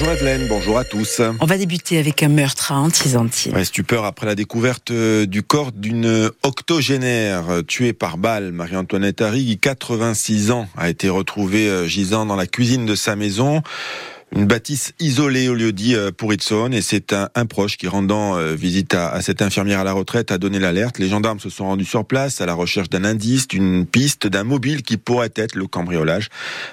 Bonjour Evelyne, bonjour à tous. On va débuter avec un meurtre à Antizantier. Ouais, stupeur après la découverte euh, du corps d'une octogénaire euh, tuée par balle. Marie-Antoinette Harry, 86 ans, a été retrouvée euh, gisant dans la cuisine de sa maison. Une bâtisse isolée au lieu dit euh, pour et c'est un, proche qui rendant euh, visite à, cette infirmière à la retraite a donné l'alerte. Les gendarmes se sont rendus sur place à la recherche d'un indice, d'une piste, d'un mobile qui pourrait être le cambriolage.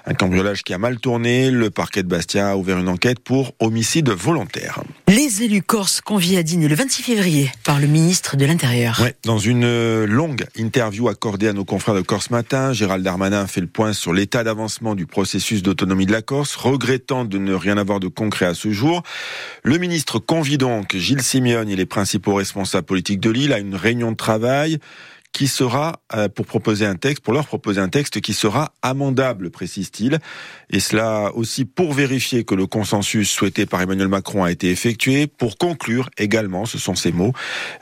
Un cambriolage qui a mal tourné. Le parquet de Bastia a ouvert une enquête pour homicide volontaire. Les élus corses conviés à dîner le 26 février par le ministre de l'Intérieur. Ouais, dans une euh, longue interview accordée à nos confrères de Corse Matin, Gérald Darmanin fait le point sur l'état d'avancement du processus d'autonomie de la Corse, regrettant de ne rien avoir de concret à ce jour. Le ministre convie donc Gilles Simeone et les principaux responsables politiques de l'île à une réunion de travail qui sera euh, pour proposer un texte, pour leur proposer un texte qui sera amendable, précise-t-il. Et cela aussi pour vérifier que le consensus souhaité par Emmanuel Macron a été effectué. Pour conclure également, ce sont ses mots.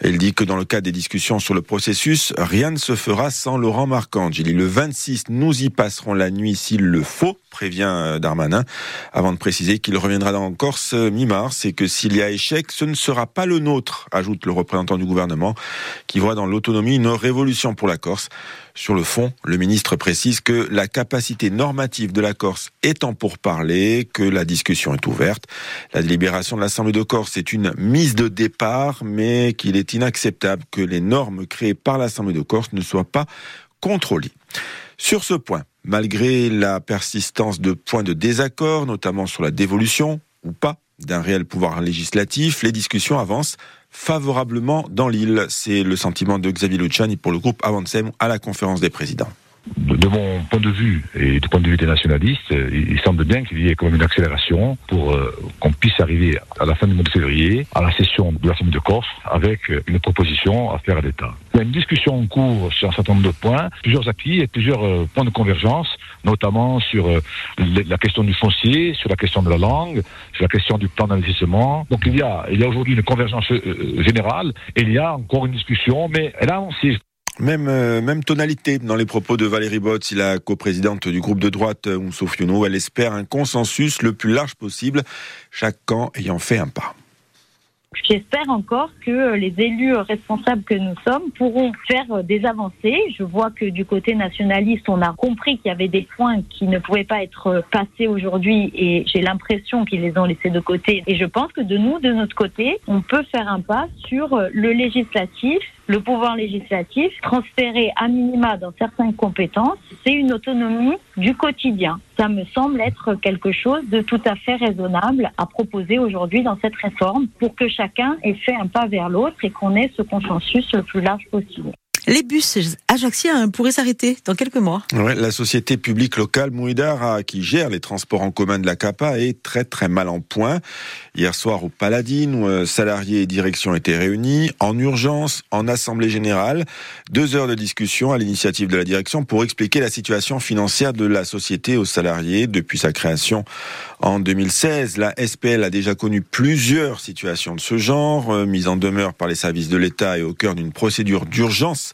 Il dit que dans le cadre des discussions sur le processus, rien ne se fera sans Laurent Marcangeli. Il dit le 26, nous y passerons la nuit s'il le faut, prévient euh, Darmanin, avant de préciser qu'il reviendra dans Corse euh, mi-mars et que s'il y a échec, ce ne sera pas le nôtre, ajoute le représentant du gouvernement, qui voit dans l'autonomie une révolution pour la Corse. Sur le fond, le ministre précise que la capacité normative de la Corse étant pour parler, que la discussion est ouverte. La délibération de l'Assemblée de Corse est une mise de départ, mais qu'il est inacceptable que les normes créées par l'Assemblée de Corse ne soient pas contrôlées. Sur ce point, malgré la persistance de points de désaccord, notamment sur la dévolution ou pas d'un réel pouvoir législatif, les discussions avancent favorablement dans l'île. C'est le sentiment de Xavier Luciani pour le groupe Avancem à la conférence des présidents de mon point de vue et du point de vue des nationalistes, il semble bien qu'il y ait quand même une accélération pour euh, qu'on puisse arriver à la fin du mois de février à la session de la Semaine de Corse avec une proposition à faire à l'État. Il y a une discussion en cours sur un certain nombre de points, plusieurs acquis et plusieurs euh, points de convergence, notamment sur euh, la question du foncier, sur la question de la langue, sur la question du plan d'investissement. Donc il y a, il y a aujourd'hui une convergence générale et il y a encore une discussion, mais elle a avancé. Même, euh, même tonalité dans les propos de Valérie Botz, la coprésidente du groupe de droite Oumso Fiono. Elle espère un consensus le plus large possible, chaque camp ayant fait un pas. J'espère encore que les élus responsables que nous sommes pourront faire des avancées. Je vois que du côté nationaliste, on a compris qu'il y avait des points qui ne pouvaient pas être passés aujourd'hui et j'ai l'impression qu'ils les ont laissés de côté. Et je pense que de nous, de notre côté, on peut faire un pas sur le législatif le pouvoir législatif, transféré à minima dans certaines compétences, c'est une autonomie du quotidien. Ça me semble être quelque chose de tout à fait raisonnable à proposer aujourd'hui dans cette réforme pour que chacun ait fait un pas vers l'autre et qu'on ait ce consensus le plus large possible. Les bus ajaxiens pourraient s'arrêter dans quelques mois. La société publique locale Mouidar, qui gère les transports en commun de la CAPA, est très très mal en point. Hier soir au Paladine, où salariés et direction étaient réunis en urgence, en assemblée générale. Deux heures de discussion à l'initiative de la direction pour expliquer la situation financière de la société aux salariés depuis sa création en 2016. La SPL a déjà connu plusieurs situations de ce genre, euh, mise en demeure par les services de l'État et au cœur d'une procédure d'urgence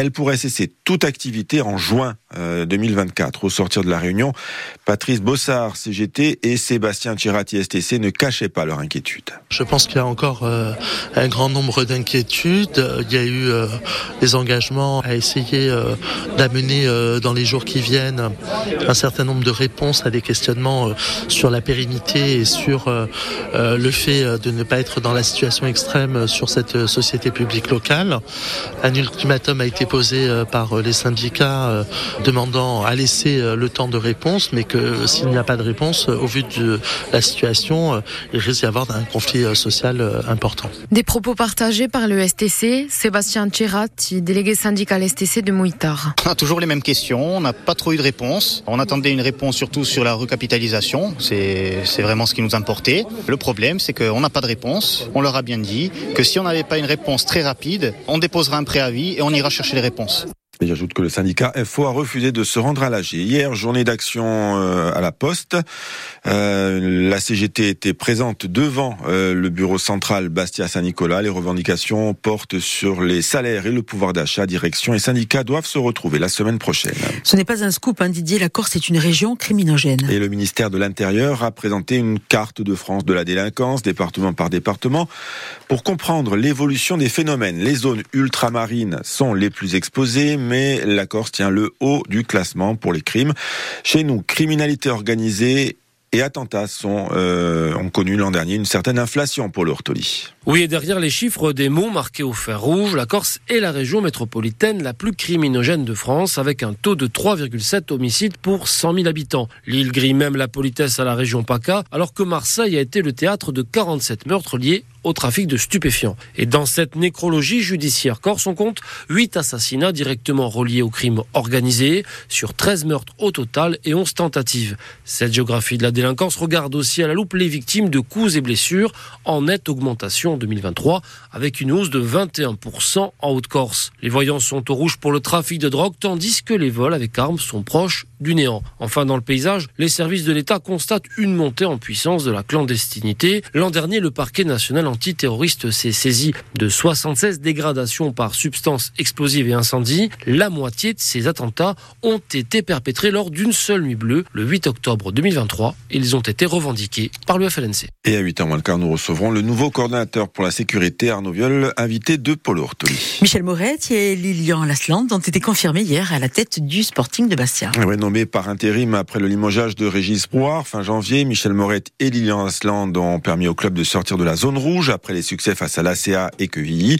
elle pourrait cesser toute activité en juin 2024. Euh, Au sortir de la réunion, Patrice Bossard, CGT, et Sébastien Tirati, STC, ne cachaient pas leur inquiétude. Je pense qu'il y a encore euh, un grand nombre d'inquiétudes. Il y a eu euh, des engagements à essayer d'amener dans les jours qui viennent un certain nombre de réponses à des questionnements sur la pérennité et sur le fait de ne pas être dans la situation extrême sur cette société publique locale. Un ultimatum a été posé euh, par euh, les syndicats euh, demandant à laisser le temps de réponse, mais que s'il n'y a pas de réponse, au vu de la situation, il risque d'y avoir un conflit social important. Des propos partagés par le STC, Sébastien Tcherat, délégué syndical STC de Mouitar. On a toujours les mêmes questions, on n'a pas trop eu de réponse. On attendait une réponse surtout sur la recapitalisation, c'est vraiment ce qui nous importait. Le problème, c'est qu'on n'a pas de réponse. On leur a bien dit que si on n'avait pas une réponse très rapide, on déposera un préavis et on ira chercher les réponses. Et j'ajoute que le syndicat FO a refusé de se rendre à l'AG. Hier, journée d'action euh, à la Poste. Euh, la CGT était présente devant euh, le bureau central Bastia-Saint-Nicolas. Les revendications portent sur les salaires et le pouvoir d'achat. Direction et syndicats doivent se retrouver la semaine prochaine. Ce n'est pas un scoop, hein, Didier. La Corse est une région criminogène. Et le ministère de l'Intérieur a présenté une carte de France de la délinquance, département par département, pour comprendre l'évolution des phénomènes. Les zones ultramarines sont les plus exposées, mais la Corse tient le haut du classement pour les crimes. Chez nous, criminalité organisée et attentats sont, euh, ont connu l'an dernier une certaine inflation pour le. Oui, et derrière les chiffres des mots marqués au fer rouge, la Corse est la région métropolitaine la plus criminogène de France, avec un taux de 3,7 homicides pour 100 000 habitants. L'île grille même la politesse à la région PACA, alors que Marseille a été le théâtre de 47 meurtres liés au trafic de stupéfiants. Et dans cette nécrologie judiciaire corse, on compte 8 assassinats directement reliés au crime organisé, sur 13 meurtres au total et 11 tentatives. Cette géographie de la délinquance regarde aussi à la loupe les victimes de coups et blessures en nette augmentation en 2023, avec une hausse de 21% en Haute-Corse. Les voyants sont au rouge pour le trafic de drogue, tandis que les vols avec armes sont proches du néant. Enfin, dans le paysage, les services de l'État constatent une montée en puissance de la clandestinité. L'an dernier, le parquet national antiterroriste s'est saisi de 76 dégradations par substances explosives et incendies. La moitié de ces attentats ont été perpétrés lors d'une seule nuit bleue, le 8 octobre 2023. Ils ont été revendiqués par le FLNC. Et à 8h moins le quart, nous recevrons le nouveau coordinateur pour la sécurité, Arnaud Viol, invité de Paul Ortoli. Michel Moretti et Lilian Lasland ont été confirmés hier à la tête du Sporting de Bastia. Ouais, nommé par intérim après le limogeage de Régis Brouard fin janvier, Michel Moretti et Lilian Asland ont permis au club de sortir de la zone rouge après les succès face à l'ACA et Quevilly.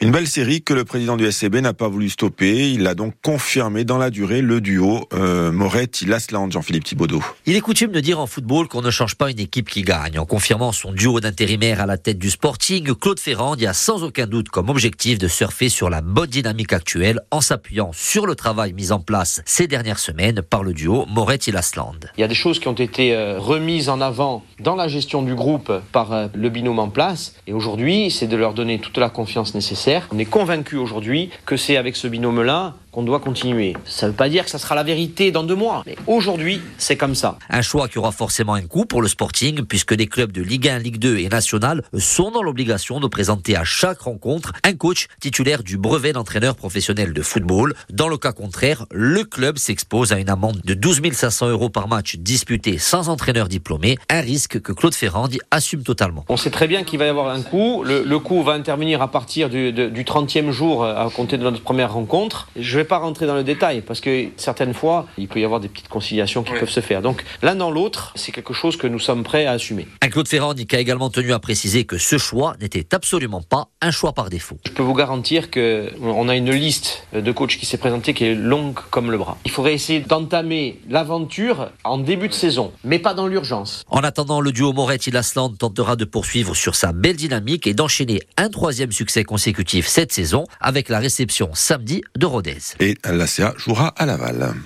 Une belle série que le président du SCB n'a pas voulu stopper. Il a donc confirmé dans la durée le duo euh, Moretti-Lasland, Jean-Philippe Thibaudot. Il est coutume de dire en football qu'on ne change pas une équipe qui gagne. En confirmant son duo d'intérimaires à la tête du Sporting, Claude Ferrand y a sans aucun doute comme objectif de surfer sur la bonne dynamique actuelle en s'appuyant sur le travail mis en place ces dernières semaines par le duo Moretti-Lasland. Il y a des choses qui ont été euh, remises en avant dans la gestion du groupe par euh, le binôme en place. Et aujourd'hui, c'est de leur donner toute la confiance nécessaire. On est convaincu aujourd'hui que c'est avec ce binôme-là qu'on doit continuer. Ça ne veut pas dire que ça sera la vérité dans deux mois. Mais aujourd'hui, c'est comme ça. Un choix qui aura forcément un coût pour le Sporting, puisque les clubs de Ligue 1, Ligue 2 et National sont dans l'obligation de présenter à chaque rencontre un coach titulaire du brevet d'entraîneur professionnel de football. Dans le cas contraire, le club s'expose à une amende de 12 500 euros par match disputé sans entraîneur diplômé, un risque que Claude Ferrand assume totalement. On sait très bien qu'il va y avoir un coût. Le, le coût va intervenir à partir du, de, du 30e jour à compter de notre première rencontre. Je vais pas rentrer dans le détail parce que certaines fois, il peut y avoir des petites conciliations qui peuvent se faire. Donc l'un dans l'autre, c'est quelque chose que nous sommes prêts à assumer. Un Claude Ferrand qui a également tenu à préciser que ce choix n'était absolument pas un choix par défaut. Je peux vous garantir que on a une liste de coachs qui s'est présentée qui est longue comme le bras. Il faudrait essayer d'entamer l'aventure en début de saison, mais pas dans l'urgence. En attendant, le duo Moretti-Lasland tentera de poursuivre sur sa belle dynamique et d'enchaîner un troisième succès consécutif cette saison avec la réception samedi de Rodez. Et l'ACA jouera à Laval.